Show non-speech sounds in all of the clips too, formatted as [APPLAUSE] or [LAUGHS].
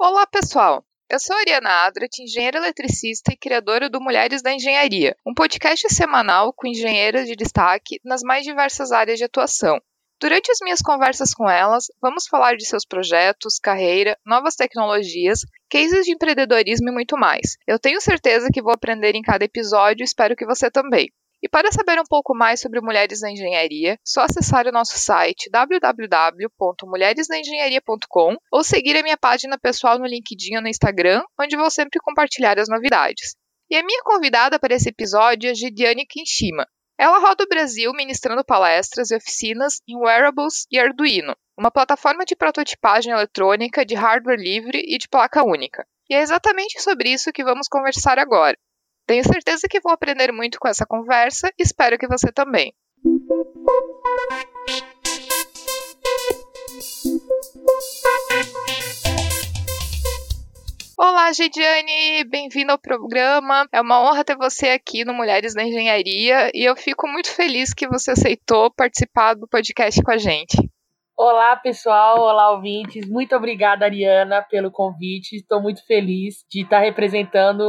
Olá, pessoal! Eu sou a Ariana Adrat, engenheira eletricista e criadora do Mulheres da Engenharia, um podcast semanal com engenheiras de destaque nas mais diversas áreas de atuação. Durante as minhas conversas com elas, vamos falar de seus projetos, carreira, novas tecnologias, cases de empreendedorismo e muito mais. Eu tenho certeza que vou aprender em cada episódio e espero que você também. E para saber um pouco mais sobre mulheres na engenharia, só acessar o nosso site www.mulheresnaengenharia.com ou seguir a minha página pessoal no LinkedIn ou no Instagram, onde vou sempre compartilhar as novidades. E a minha convidada para esse episódio é Gidiane Kinshima. Ela roda o Brasil ministrando palestras e oficinas em wearables e Arduino, uma plataforma de prototipagem eletrônica de hardware livre e de placa única. E é exatamente sobre isso que vamos conversar agora. Tenho certeza que vou aprender muito com essa conversa e espero que você também. Olá, Gidiane, bem-vindo ao programa. É uma honra ter você aqui no Mulheres da Engenharia e eu fico muito feliz que você aceitou participar do podcast com a gente. Olá, pessoal. Olá, ouvintes. Muito obrigada, Ariana, pelo convite. Estou muito feliz de estar representando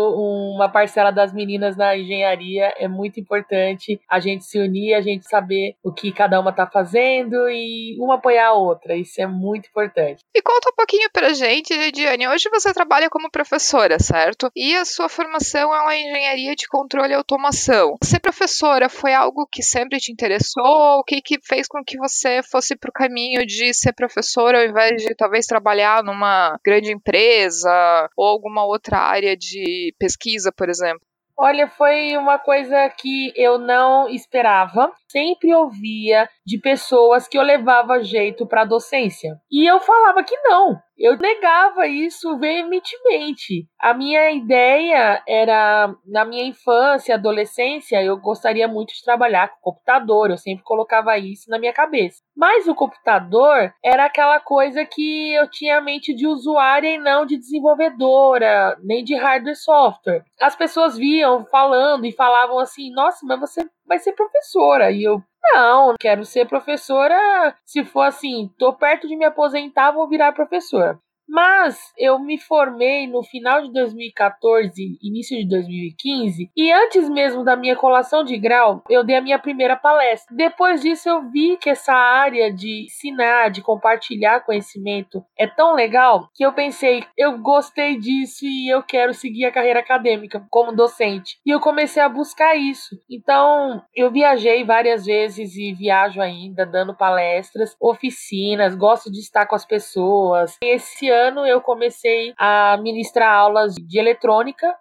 uma parcela das meninas na engenharia. É muito importante a gente se unir, a gente saber o que cada uma está fazendo e uma apoiar a outra. Isso é muito importante. E conta um pouquinho pra gente, Diane. Hoje você trabalha como professora, certo? E a sua formação é uma engenharia de controle e automação. Ser professora foi algo que sempre te interessou? O que, que fez com que você fosse para o caminho sonho de ser professor ao invés de talvez trabalhar numa grande empresa ou alguma outra área de pesquisa, por exemplo? Olha, foi uma coisa que eu não esperava. Sempre ouvia de pessoas que eu levava jeito para docência. E eu falava que não. Eu negava isso veementemente. A minha ideia era, na minha infância, adolescência, eu gostaria muito de trabalhar com computador, eu sempre colocava isso na minha cabeça. Mas o computador era aquela coisa que eu tinha a mente de usuária e não de desenvolvedora, nem de hardware e software. As pessoas viam falando e falavam assim: nossa, mas você vai ser professora. E eu, não, quero ser professora. Se for assim, tô perto de me aposentar, vou virar professor. Mas eu me formei no final de 2014, início de 2015, e antes mesmo da minha colação de grau, eu dei a minha primeira palestra. Depois disso, eu vi que essa área de ensinar, de compartilhar conhecimento é tão legal que eu pensei, eu gostei disso e eu quero seguir a carreira acadêmica como docente. E eu comecei a buscar isso. Então, eu viajei várias vezes e viajo ainda, dando palestras, oficinas, gosto de estar com as pessoas. Esse ano ano eu comecei a ministrar aulas de eletrônica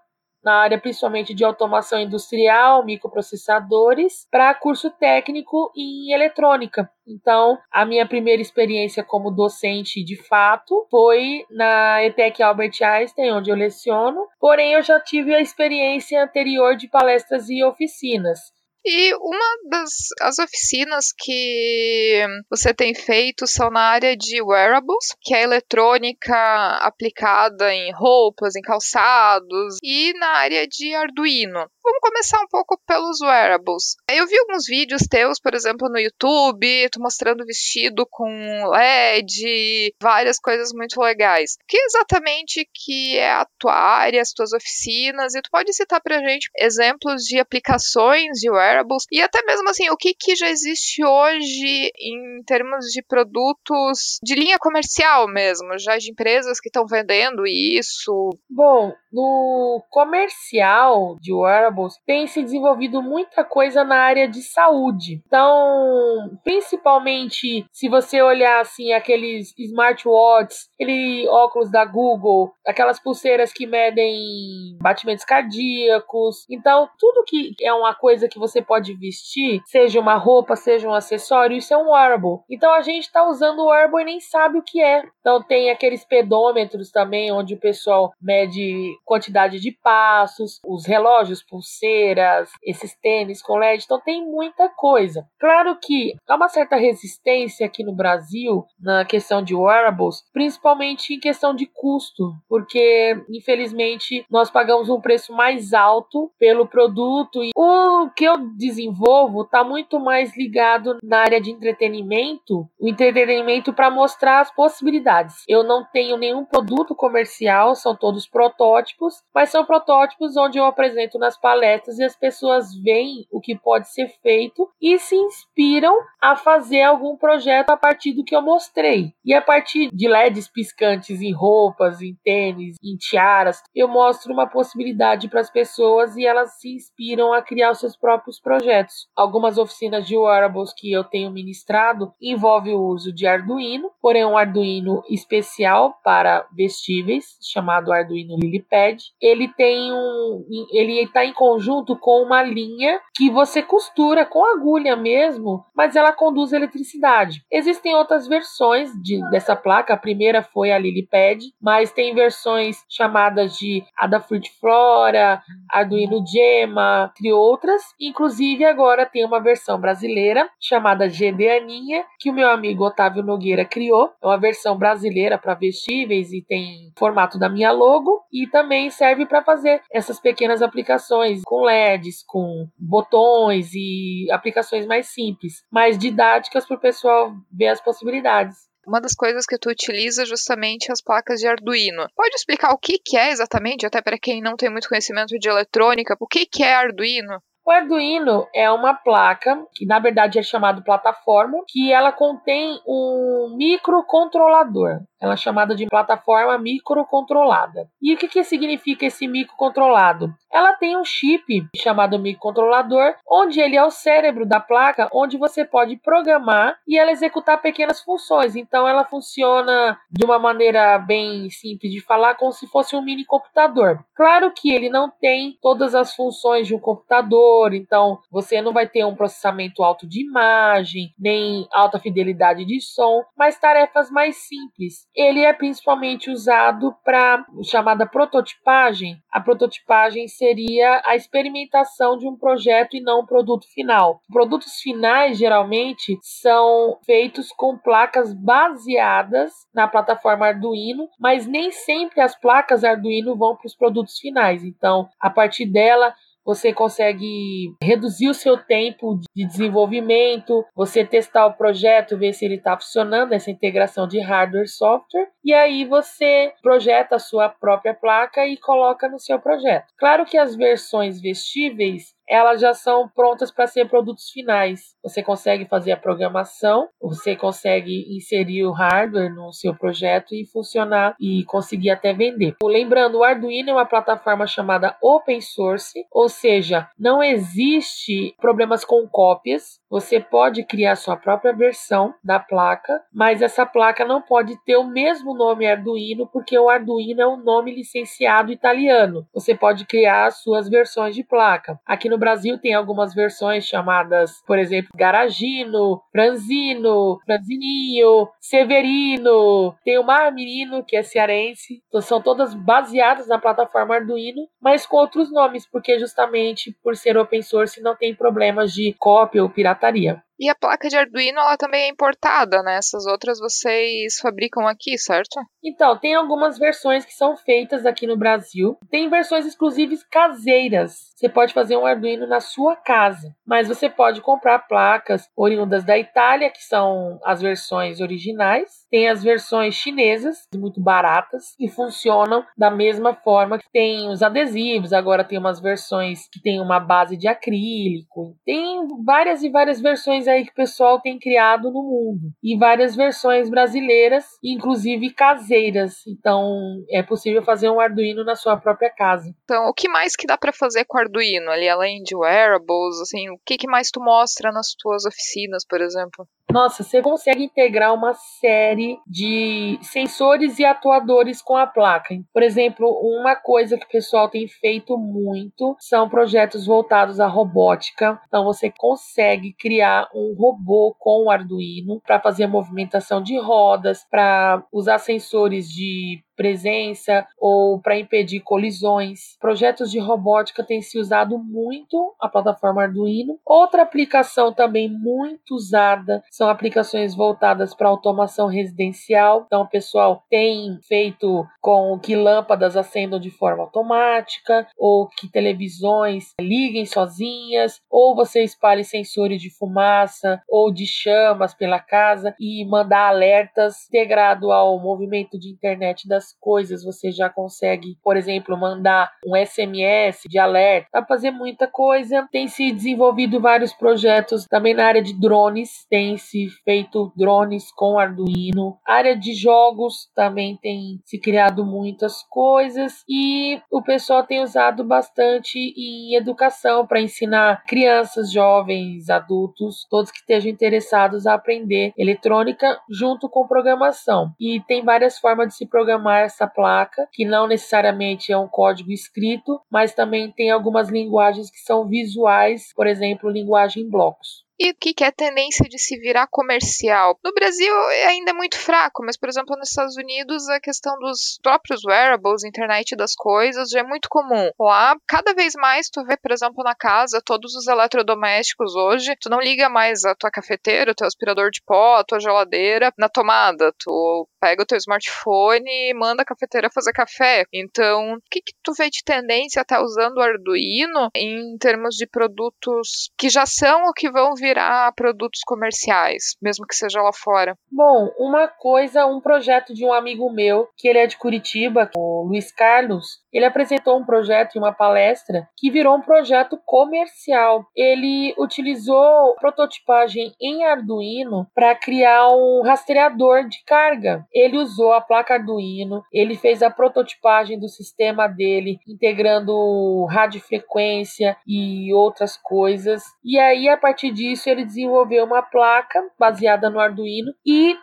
na área principalmente de automação industrial, microprocessadores, para curso técnico em eletrônica. Então, a minha primeira experiência como docente de fato foi na ETEC Albert Einstein, onde eu leciono, porém eu já tive a experiência anterior de palestras e oficinas. E uma das as oficinas que você tem feito são na área de wearables, que é eletrônica aplicada em roupas, em calçados, e na área de Arduino. Vamos começar um pouco pelos wearables. Eu vi alguns vídeos teus, por exemplo, no YouTube, tu mostrando vestido com LED, várias coisas muito legais. O que exatamente que é a tua área, as tuas oficinas? E tu pode citar pra gente exemplos de aplicações de wearables e até mesmo assim, o que, que já existe hoje em termos de produtos de linha comercial mesmo, já de empresas que estão vendendo isso? Bom, no comercial de wearables tem se desenvolvido muita coisa na área de saúde. Então, principalmente se você olhar assim aqueles smartwatches, aquele óculos da Google, aquelas pulseiras que medem batimentos cardíacos. Então, tudo que é uma coisa que você pode vestir, seja uma roupa, seja um acessório, isso é um wearable. Então a gente está usando o wearable e nem sabe o que é. Então tem aqueles pedômetros também, onde o pessoal mede quantidade de passos, os relógios pulseiras, esses tênis com LED, então tem muita coisa. Claro que há uma certa resistência aqui no Brasil na questão de wearables, principalmente em questão de custo, porque infelizmente nós pagamos um preço mais alto pelo produto e o que eu desenvolvo está muito mais ligado na área de entretenimento, o entretenimento para mostrar as possibilidades. Eu não tenho nenhum produto comercial, são todos protótipos, mas são protótipos onde eu apresento nas palestras e as pessoas veem o que pode ser feito e se inspiram a fazer algum projeto a partir do que eu mostrei. E a partir de LEDs piscantes em roupas, em tênis, em tiaras, eu mostro uma possibilidade para as pessoas e elas se inspiram a criar os seus próprios projetos. Algumas oficinas de wearables que eu tenho ministrado envolvem o uso de Arduino, porém um Arduino especial para vestíveis, chamado Arduino Lilypad. Ele tem um, ele está em conjunto com uma linha que você costura com agulha mesmo, mas ela conduz eletricidade. Existem outras versões de, dessa placa. A primeira foi a Lilypad, mas tem versões chamadas de Adafruit Flora, Arduino Gemma, entre outras. Inclusive agora tem uma versão brasileira chamada GD Aninha, que o meu amigo Otávio Nogueira criou. É uma versão brasileira para vestíveis e tem formato da minha logo e também serve para fazer essas pequenas aplicações com LEDs, com botões e aplicações mais simples, mais didáticas para o pessoal ver as possibilidades uma das coisas que tu utiliza é justamente as placas de Arduino. Pode explicar o que, que é exatamente, até para quem não tem muito conhecimento de eletrônica, o que, que é Arduino? O Arduino é uma placa, que na verdade é chamado plataforma, que ela contém um microcontrolador. Ela é chamada de plataforma microcontrolada. E o que, que significa esse microcontrolado? Ela tem um chip chamado microcontrolador, onde ele é o cérebro da placa, onde você pode programar e ela executar pequenas funções. Então ela funciona de uma maneira bem simples de falar, como se fosse um mini computador. Claro que ele não tem todas as funções de um computador, então você não vai ter um processamento alto de imagem, nem alta fidelidade de som, mas tarefas mais simples ele é principalmente usado para chamada prototipagem. A prototipagem seria a experimentação de um projeto e não um produto final. Produtos finais geralmente são feitos com placas baseadas na plataforma Arduino, mas nem sempre as placas Arduino vão para os produtos finais. Então, a partir dela, você consegue reduzir o seu tempo de desenvolvimento, você testar o projeto, ver se ele está funcionando, essa integração de hardware e software, e aí você projeta a sua própria placa e coloca no seu projeto. Claro que as versões vestíveis elas já são prontas para ser produtos finais. Você consegue fazer a programação, você consegue inserir o hardware no seu projeto e funcionar e conseguir até vender. Lembrando, o Arduino é uma plataforma chamada open source, ou seja, não existe problemas com cópias. Você pode criar sua própria versão da placa, mas essa placa não pode ter o mesmo nome Arduino, porque o Arduino é um nome licenciado italiano. Você pode criar suas versões de placa. Aqui no Brasil tem algumas versões chamadas, por exemplo, Garagino, Franzino, Franzininho, Severino, tem o Mar Menino, que é cearense. Então, são todas baseadas na plataforma Arduino, mas com outros nomes, porque justamente por ser open source não tem problemas de cópia ou pirataria. E a placa de Arduino, ela também é importada, né? Essas outras vocês fabricam aqui, certo? Então, tem algumas versões que são feitas aqui no Brasil. Tem versões exclusivas caseiras. Você pode fazer um Arduino na sua casa, mas você pode comprar placas oriundas da Itália, que são as versões originais. Tem as versões chinesas, muito baratas, e funcionam da mesma forma que tem os adesivos. Agora tem umas versões que tem uma base de acrílico. Tem várias e várias versões aí que o pessoal tem criado no mundo. E várias versões brasileiras, inclusive caseiras. Então é possível fazer um Arduino na sua própria casa. Então, o que mais que dá para fazer com Arduino ali, além de wearables, assim, o que, que mais tu mostra nas tuas oficinas, por exemplo? Nossa, você consegue integrar uma série de sensores e atuadores com a placa. Por exemplo, uma coisa que o pessoal tem feito muito são projetos voltados à robótica. Então, você consegue criar um robô com o Arduino para fazer a movimentação de rodas, para usar sensores de presença ou para impedir colisões. Projetos de robótica têm se usado muito a plataforma Arduino. Outra aplicação também muito usada são aplicações voltadas para automação residencial. Então, o pessoal tem feito com que lâmpadas acendam de forma automática, ou que televisões liguem sozinhas, ou você espalhe sensores de fumaça ou de chamas pela casa e mandar alertas integrado ao movimento de internet das coisas. Você já consegue, por exemplo, mandar um SMS de alerta. Dá para fazer muita coisa. Tem se desenvolvido vários projetos também na área de drones, tem se feito drones com Arduino. Área de jogos também tem se criado muitas coisas e o pessoal tem usado bastante em educação para ensinar crianças, jovens, adultos, todos que estejam interessados a aprender eletrônica junto com programação. E tem várias formas de se programar essa placa, que não necessariamente é um código escrito, mas também tem algumas linguagens que são visuais, por exemplo, linguagem em blocos e o que, é a tendência de se virar comercial. No Brasil é ainda muito fraco, mas, por exemplo, nos Estados Unidos a questão dos próprios wearables, internet das coisas, já é muito comum. Lá, cada vez mais tu vê, por exemplo, na casa, todos os eletrodomésticos hoje, tu não liga mais a tua cafeteira, o teu aspirador de pó, a tua geladeira na tomada. Tu pega o teu smartphone e manda a cafeteira fazer café. Então, o que, que tu vê de tendência até usando o Arduino em termos de produtos que já são ou que vão vir virar produtos comerciais, mesmo que seja lá fora? Bom, uma coisa, um projeto de um amigo meu, que ele é de Curitiba, o Luiz Carlos, ele apresentou um projeto em uma palestra que virou um projeto comercial. Ele utilizou prototipagem em Arduino para criar um rastreador de carga. Ele usou a placa Arduino, ele fez a prototipagem do sistema dele, integrando radiofrequência e outras coisas. E aí, a partir disso, disso, ele desenvolveu uma placa baseada no Arduino e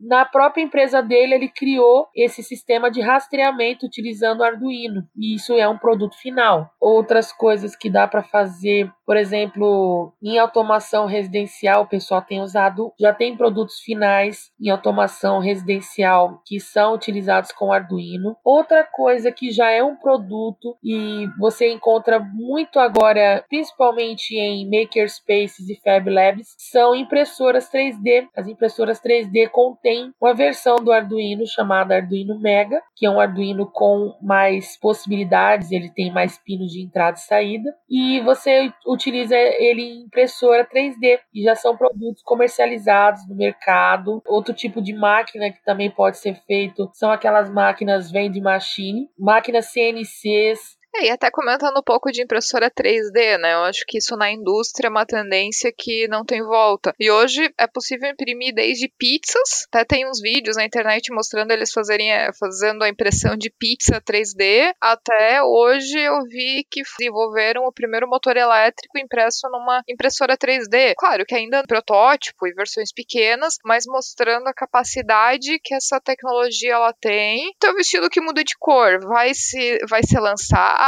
na própria empresa dele, ele criou esse sistema de rastreamento utilizando Arduino. E isso é um produto final. Outras coisas que dá para fazer, por exemplo, em automação residencial, o pessoal tem usado, já tem produtos finais em automação residencial que são utilizados com Arduino. Outra coisa que já é um produto e você encontra muito agora, principalmente em makerspaces e fab labs, são impressoras 3D. As impressoras 3D contêm tem uma versão do Arduino chamada Arduino Mega, que é um Arduino com mais possibilidades, ele tem mais pinos de entrada e saída, e você utiliza ele em impressora 3D, e já são produtos comercializados no mercado. Outro tipo de máquina que também pode ser feito são aquelas máquinas vending machine, máquinas CNCs é, e até comentando um pouco de impressora 3D, né? Eu acho que isso na indústria é uma tendência que não tem volta. E hoje é possível imprimir desde pizzas, até tem uns vídeos na internet mostrando eles fazerem, é, fazendo a impressão de pizza 3D, até hoje eu vi que desenvolveram o primeiro motor elétrico impresso numa impressora 3D. Claro que ainda é protótipo e versões pequenas, mas mostrando a capacidade que essa tecnologia ela tem. Então, vestido que muda de cor vai se vai ser lançado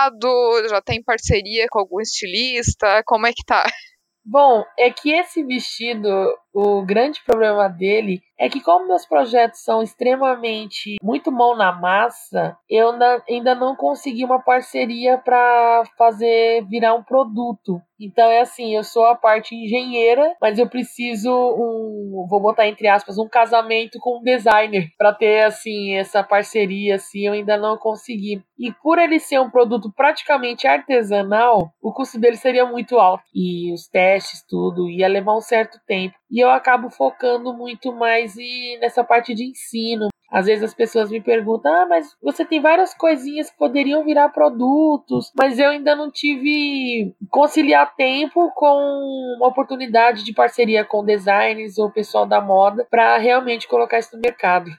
já tem parceria com algum estilista? Como é que tá? Bom, é que esse vestido, o grande problema dele é que como meus projetos são extremamente muito mão na massa, eu ainda não consegui uma parceria para fazer virar um produto. Então é assim, eu sou a parte engenheira, mas eu preciso um, vou botar entre aspas, um casamento com um designer para ter assim essa parceria, assim, eu ainda não consegui. E por ele ser um produto praticamente artesanal, o custo dele seria muito alto e os testes tudo ia levar um certo tempo. E eu acabo focando muito mais e nessa parte de ensino. Às vezes as pessoas me perguntam: ah, mas você tem várias coisinhas que poderiam virar produtos, mas eu ainda não tive conciliar tempo com uma oportunidade de parceria com designers ou pessoal da moda para realmente colocar isso no mercado.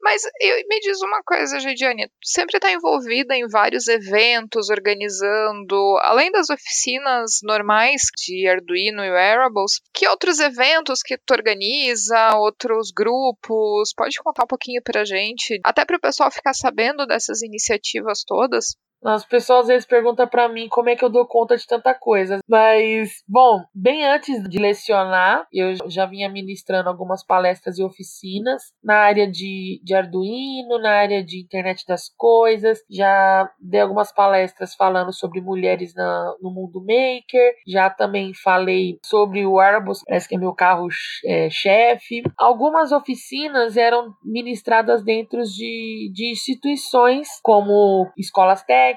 Mas eu, me diz uma coisa, Gidiane, tu sempre está envolvida em vários eventos, organizando, além das oficinas normais de Arduino e Wearables, que outros eventos que tu organiza, outros grupos? Pode contar um pouquinho pra gente, até para o pessoal ficar sabendo dessas iniciativas todas? As pessoas às vezes perguntam para mim como é que eu dou conta de tanta coisa. Mas, bom, bem antes de lecionar, eu já vinha ministrando algumas palestras e oficinas na área de, de Arduino, na área de internet das coisas. Já dei algumas palestras falando sobre mulheres na, no mundo maker. Já também falei sobre o Arbus, parece que é meu carro é, chefe. Algumas oficinas eram ministradas dentro de, de instituições como escolas técnicas,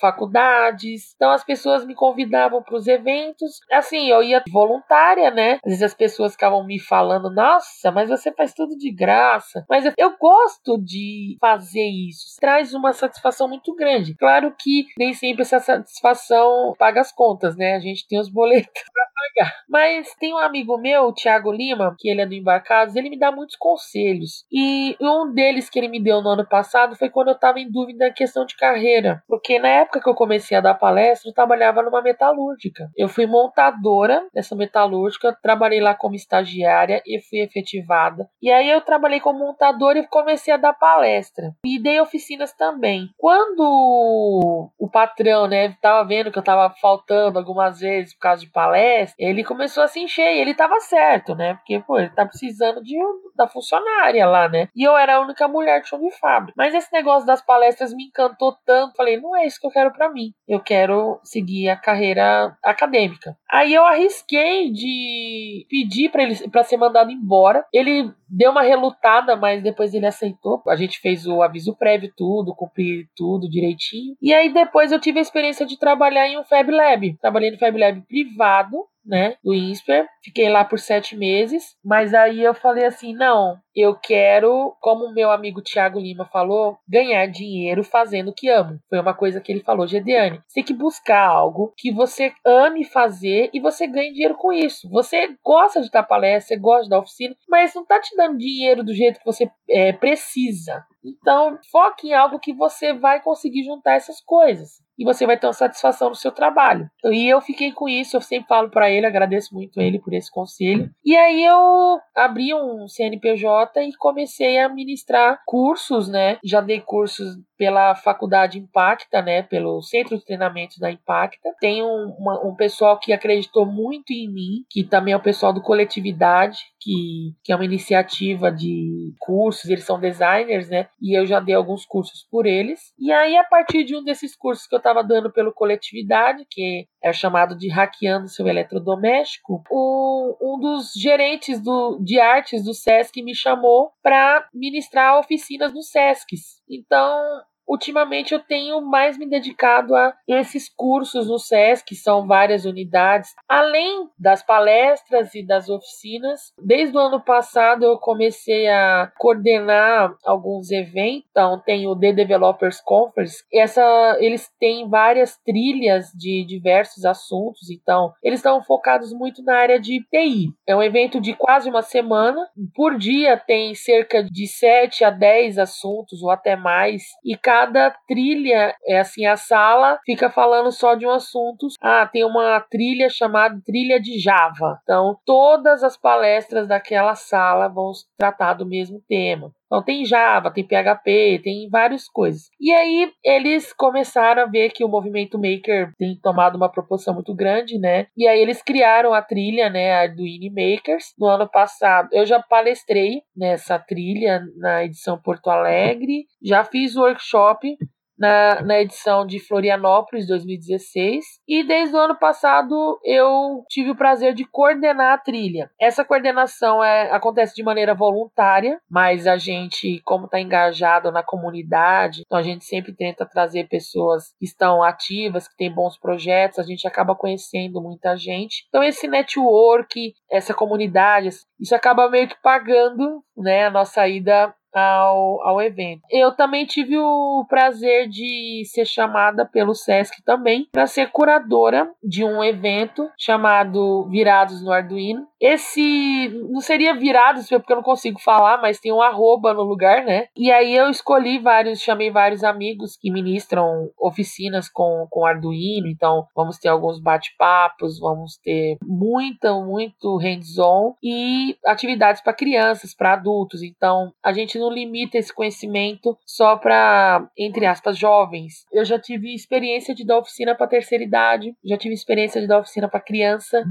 faculdades. Então as pessoas me convidavam para os eventos. Assim, eu ia voluntária, né? Às vezes as pessoas ficavam me falando: "Nossa, mas você faz tudo de graça". Mas eu, eu gosto de fazer isso. Traz uma satisfação muito grande. Claro que nem sempre essa satisfação paga as contas, né? A gente tem os boletos [LAUGHS] para pagar. Mas tem um amigo meu, o Thiago Lima, que ele é do Embarcados, ele me dá muitos conselhos. E um deles que ele me deu no ano passado foi quando eu estava em dúvida na questão de carreira. Porque na época que eu comecei a dar palestra, eu trabalhava numa metalúrgica. Eu fui montadora dessa metalúrgica, trabalhei lá como estagiária e fui efetivada. E aí eu trabalhei como montadora e comecei a dar palestra. E dei oficinas também. Quando o patrão, né, tava vendo que eu tava faltando algumas vezes por causa de palestra, ele começou a se encher e ele tava certo, né? Porque, pô, ele tá precisando de, da funcionária lá, né? E eu era a única mulher de chão de fábrica. Mas esse negócio das palestras me encantou tanto. Falei, não é isso que eu quero para mim. Eu quero seguir a carreira acadêmica. Aí eu arrisquei de pedir para ele para ser mandado embora. Ele deu uma relutada, mas depois ele aceitou. A gente fez o aviso prévio, tudo, cumpri tudo direitinho. E aí depois eu tive a experiência de trabalhar em um Fab Lab. Trabalhei no Fab Lab privado né, do INSPER. Fiquei lá por sete meses, mas aí eu falei assim: não, eu quero, como meu amigo Tiago Lima falou, ganhar dinheiro fazendo o que amo. Foi uma coisa que ele falou, Gedeane. Você tem que buscar algo que você ame fazer e você ganhe dinheiro com isso. Você gosta de dar palestra, você gosta da oficina, mas não tá te dando dinheiro do jeito que você é, precisa. Então, foque em algo que você vai conseguir juntar essas coisas e você vai ter uma satisfação no seu trabalho. E eu fiquei com isso, eu sempre falo para ele, agradeço muito ele por esse conselho. E aí eu abri um CNPJ e comecei a ministrar cursos, né? Já dei cursos pela faculdade Impacta, né, pelo centro de treinamento da Impacta. Tem um, uma, um pessoal que acreditou muito em mim, que também é o pessoal do Coletividade, que, que é uma iniciativa de cursos, eles são designers, né, e eu já dei alguns cursos por eles. E aí, a partir de um desses cursos que eu estava dando pelo Coletividade, que é chamado de Hackeando Seu Eletrodoméstico, o, um dos gerentes do, de artes do SESC me chamou para ministrar oficinas no SESCs. Então, ultimamente eu tenho mais me dedicado a esses cursos no SESC, que são várias unidades, além das palestras e das oficinas. Desde o ano passado eu comecei a coordenar alguns eventos. Então tem o The Developers Conference. Essa eles têm várias trilhas de diversos assuntos, então eles estão focados muito na área de TI. É um evento de quase uma semana. Por dia tem cerca de 7 a 10 assuntos ou até mais e cada cada trilha, é assim, a sala fica falando só de um assunto. Ah, tem uma trilha chamada trilha de Java. Então, todas as palestras daquela sala vão tratar do mesmo tema. Então tem Java, tem PHP, tem várias coisas. E aí eles começaram a ver que o movimento maker tem tomado uma proporção muito grande, né? E aí eles criaram a trilha, né, Arduino Makers no ano passado. Eu já palestrei nessa trilha na edição Porto Alegre, já fiz workshop na, na edição de Florianópolis 2016 e desde o ano passado eu tive o prazer de coordenar a trilha. Essa coordenação é, acontece de maneira voluntária, mas a gente, como está engajado na comunidade, então a gente sempre tenta trazer pessoas que estão ativas, que têm bons projetos, a gente acaba conhecendo muita gente. Então esse network, essa comunidade, isso acaba meio que pagando né, a nossa ida ao, ao evento. Eu também tive o prazer de ser chamada pelo SESC também para ser curadora de um evento chamado Virados no Arduino. Esse não seria Virados, porque eu não consigo falar, mas tem um arroba no lugar, né? E aí eu escolhi vários, chamei vários amigos que ministram oficinas com, com Arduino, então vamos ter alguns bate-papos, vamos ter muito, muito hands-on e atividades para crianças, para adultos. Então a gente não não limita esse conhecimento só para, entre aspas, jovens. Eu já tive experiência de dar oficina para terceira idade, já tive experiência de dar oficina para criança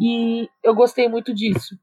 e eu gostei muito disso.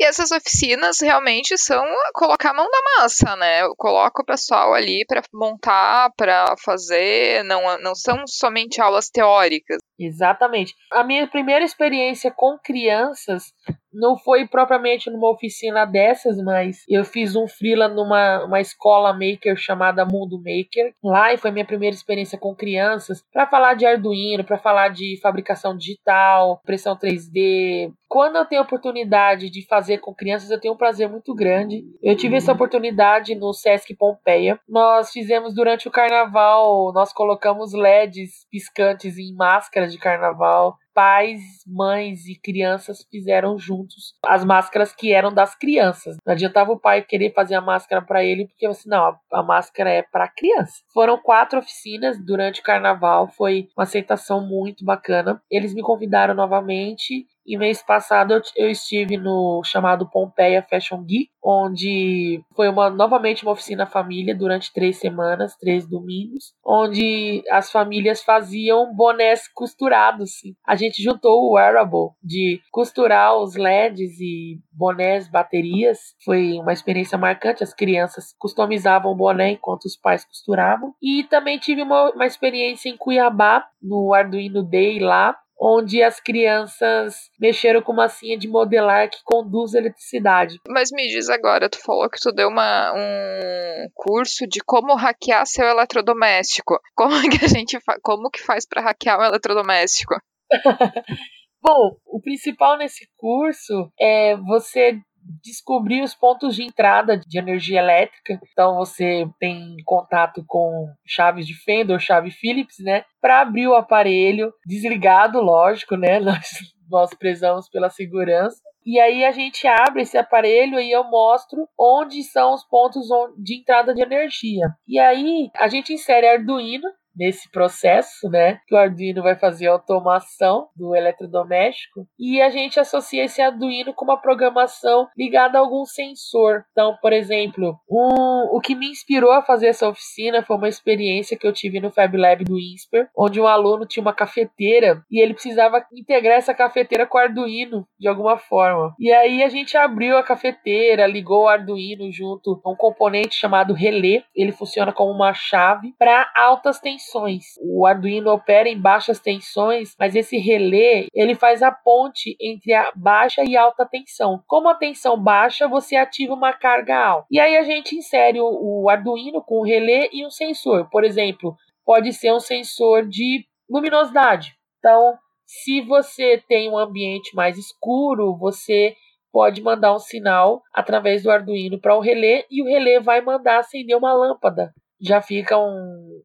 E essas oficinas realmente são colocar a mão na massa, né? Eu coloco o pessoal ali para montar, para fazer, não, não são somente aulas teóricas. Exatamente. A minha primeira experiência com crianças não foi propriamente numa oficina dessas, mas eu fiz um freela numa uma escola maker chamada Mundo Maker. Lá e foi minha primeira experiência com crianças para falar de Arduino, para falar de fabricação digital, impressão 3D. Quando eu tenho oportunidade de fazer com crianças, eu tenho um prazer muito grande. Eu tive essa oportunidade no Sesc Pompeia. Nós fizemos durante o carnaval, nós colocamos LEDs piscantes em máscaras de carnaval pais, mães e crianças fizeram juntos as máscaras que eram das crianças. Não adiantava o pai querer fazer a máscara para ele, porque assim, não, a, máscara é para criança. Foram quatro oficinas durante o carnaval, foi uma aceitação muito bacana. Eles me convidaram novamente e mês passado eu, estive no chamado Pompeia Fashion Geek, onde foi uma novamente uma oficina família durante três semanas, três domingos, onde as famílias faziam bonés costurados. A gente juntou o wearable de costurar os LEDs e bonés, baterias. Foi uma experiência marcante. As crianças customizavam o boné enquanto os pais costuravam. E também tive uma, uma experiência em Cuiabá, no Arduino Day lá, onde as crianças mexeram com massinha de modelar que conduz eletricidade. Mas me diz agora, tu falou que tu deu uma, um curso de como hackear seu eletrodoméstico. Como que a gente como que faz para hackear um eletrodoméstico? [LAUGHS] Bom, o principal nesse curso é você descobrir os pontos de entrada de energia elétrica. Então você tem contato com chaves de Fender, chave Phillips, né? Para abrir o aparelho, desligado, lógico, né? [LAUGHS] Nós, nós prezamos pela segurança. E aí a gente abre esse aparelho e eu mostro onde são os pontos de entrada de energia. E aí a gente insere Arduino nesse processo, né? Que o Arduino vai fazer a automação do eletrodoméstico e a gente associa esse Arduino com uma programação ligada a algum sensor. Então, por exemplo, um, o que me inspirou a fazer essa oficina foi uma experiência que eu tive no Fab Lab do INSPER, onde um aluno tinha uma cafeteira e ele precisava integrar essa cafeteira com o Arduino de alguma forma. E aí a gente abriu a cafeteira, ligou o Arduino junto a um componente chamado relé. Ele funciona como uma chave para altas tensões tensões. O Arduino opera em baixas tensões, mas esse relé ele faz a ponte entre a baixa e alta tensão. Como a tensão baixa, você ativa uma carga alta. E aí a gente insere o, o Arduino com o relé e um sensor. Por exemplo, pode ser um sensor de luminosidade. Então, se você tem um ambiente mais escuro, você pode mandar um sinal através do Arduino para o relé e o relé vai mandar acender uma lâmpada. Já fica um,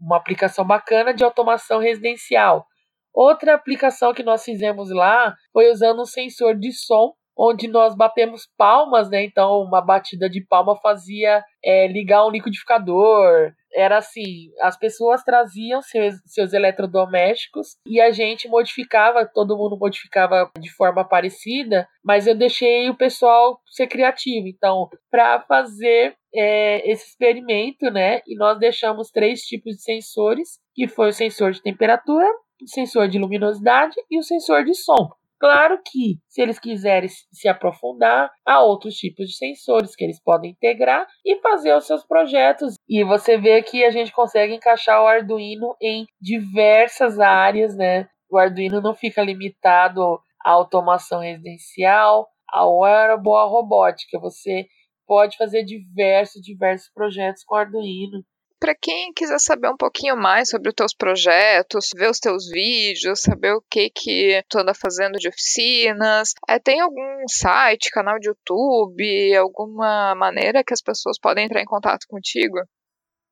uma aplicação bacana de automação residencial. Outra aplicação que nós fizemos lá foi usando um sensor de som, onde nós batemos palmas, né? Então, uma batida de palma fazia é, ligar um liquidificador. Era assim: as pessoas traziam seus, seus eletrodomésticos e a gente modificava, todo mundo modificava de forma parecida, mas eu deixei o pessoal ser criativo. Então, para fazer é, esse experimento, né? E nós deixamos três tipos de sensores, que foi o sensor de temperatura, o sensor de luminosidade e o sensor de som. Claro que, se eles quiserem se aprofundar, há outros tipos de sensores que eles podem integrar e fazer os seus projetos. E você vê que a gente consegue encaixar o Arduino em diversas áreas, né? O Arduino não fica limitado à automação residencial, ao wearable, à robótica. Você pode fazer diversos, diversos projetos com Arduino. Para quem quiser saber um pouquinho mais sobre os teus projetos, ver os teus vídeos, saber o que que tu anda fazendo de oficinas, é, tem algum site, canal de YouTube, alguma maneira que as pessoas podem entrar em contato contigo?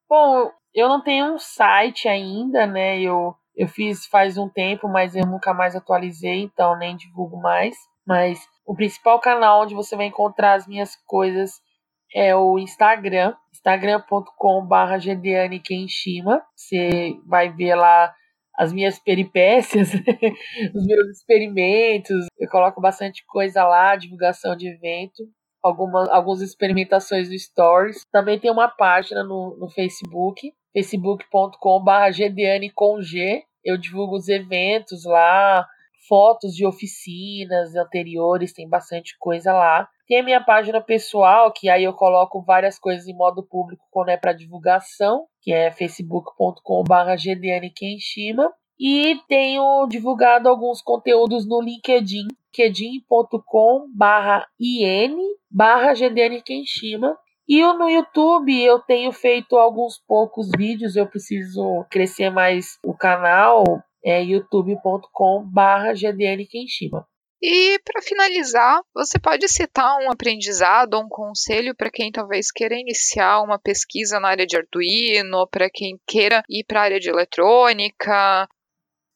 Bom, eu não tenho um site ainda, né? Eu, eu fiz faz um tempo, mas eu nunca mais atualizei, então nem divulgo mais. Mas o principal canal onde você vai encontrar as minhas coisas é o Instagram, instagram.com.br Gediane Kenshima. Você vai ver lá as minhas peripécias, [LAUGHS] os meus experimentos. Eu coloco bastante coisa lá, divulgação de evento. algumas algumas experimentações no Stories. Também tem uma página no, no Facebook, facebook.com.br gdiane com G. Eu divulgo os eventos lá, fotos de oficinas anteriores, tem bastante coisa lá. Tem a minha página pessoal, que aí eu coloco várias coisas em modo público quando é para divulgação, que é facebook.com.br gdiane Kenshima. E tenho divulgado alguns conteúdos no LinkedIn, linkedin.com barra in barra. E no YouTube eu tenho feito alguns poucos vídeos, eu preciso crescer mais o canal, é youtube.com barra GDN Kenshima. E para finalizar, você pode citar um aprendizado ou um conselho para quem talvez queira iniciar uma pesquisa na área de Arduino, para quem queira ir para a área de eletrônica,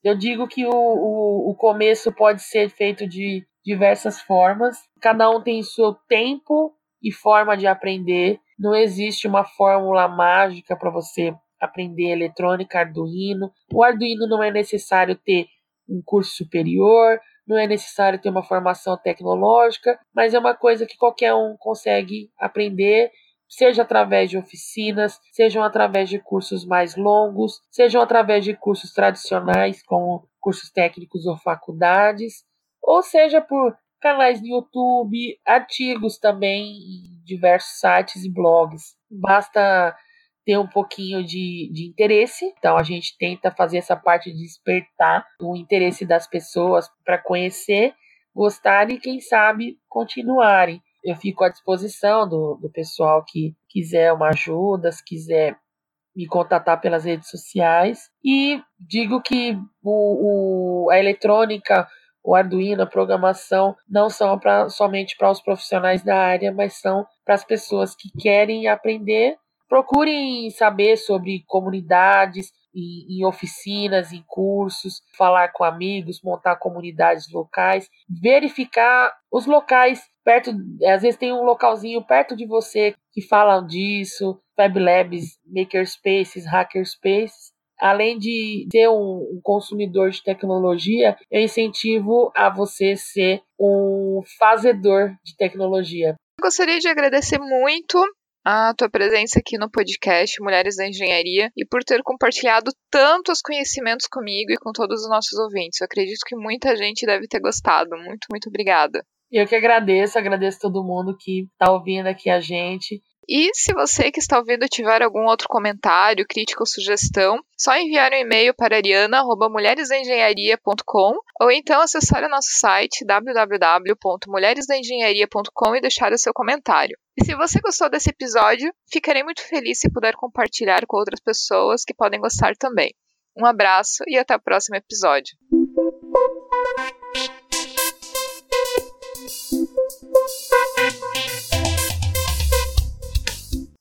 eu digo que o, o, o começo pode ser feito de diversas formas, cada um tem seu tempo e forma de aprender. Não existe uma fórmula mágica para você aprender eletrônica, Arduino. O Arduino não é necessário ter um curso superior, não é necessário ter uma formação tecnológica, mas é uma coisa que qualquer um consegue aprender seja através de oficinas, sejam através de cursos mais longos, sejam através de cursos tradicionais, como cursos técnicos ou faculdades, ou seja por canais no YouTube, artigos também em diversos sites e blogs. Basta ter um pouquinho de, de interesse, então a gente tenta fazer essa parte de despertar o interesse das pessoas para conhecer, gostar e, quem sabe, continuarem eu fico à disposição do, do pessoal que quiser uma ajuda, se quiser me contatar pelas redes sociais. E digo que o, o a eletrônica, o Arduino, a programação não são pra, somente para os profissionais da área, mas são para as pessoas que querem aprender. Procurem saber sobre comunidades, em, em, oficinas, em cursos, falar com amigos, montar comunidades locais, verificar os locais perto, às vezes tem um localzinho perto de você que falam disso, Fab Labs, Makerspaces, Hackerspaces. Além de ser um, um consumidor de tecnologia, eu incentivo a você ser um fazedor de tecnologia. Gostaria de agradecer muito a tua presença aqui no podcast Mulheres da Engenharia e por ter compartilhado tantos conhecimentos comigo e com todos os nossos ouvintes. Eu acredito que muita gente deve ter gostado. Muito, muito obrigada. Eu que agradeço, agradeço todo mundo que está ouvindo aqui a gente. E se você que está ouvindo tiver algum outro comentário, crítica ou sugestão, só enviar um e-mail para Ariana@mulheresengenharia.com ou então acessar o nosso site www.mulheresdaengenharia.com e deixar o seu comentário. E se você gostou desse episódio, ficarei muito feliz se puder compartilhar com outras pessoas que podem gostar também. Um abraço e até o próximo episódio.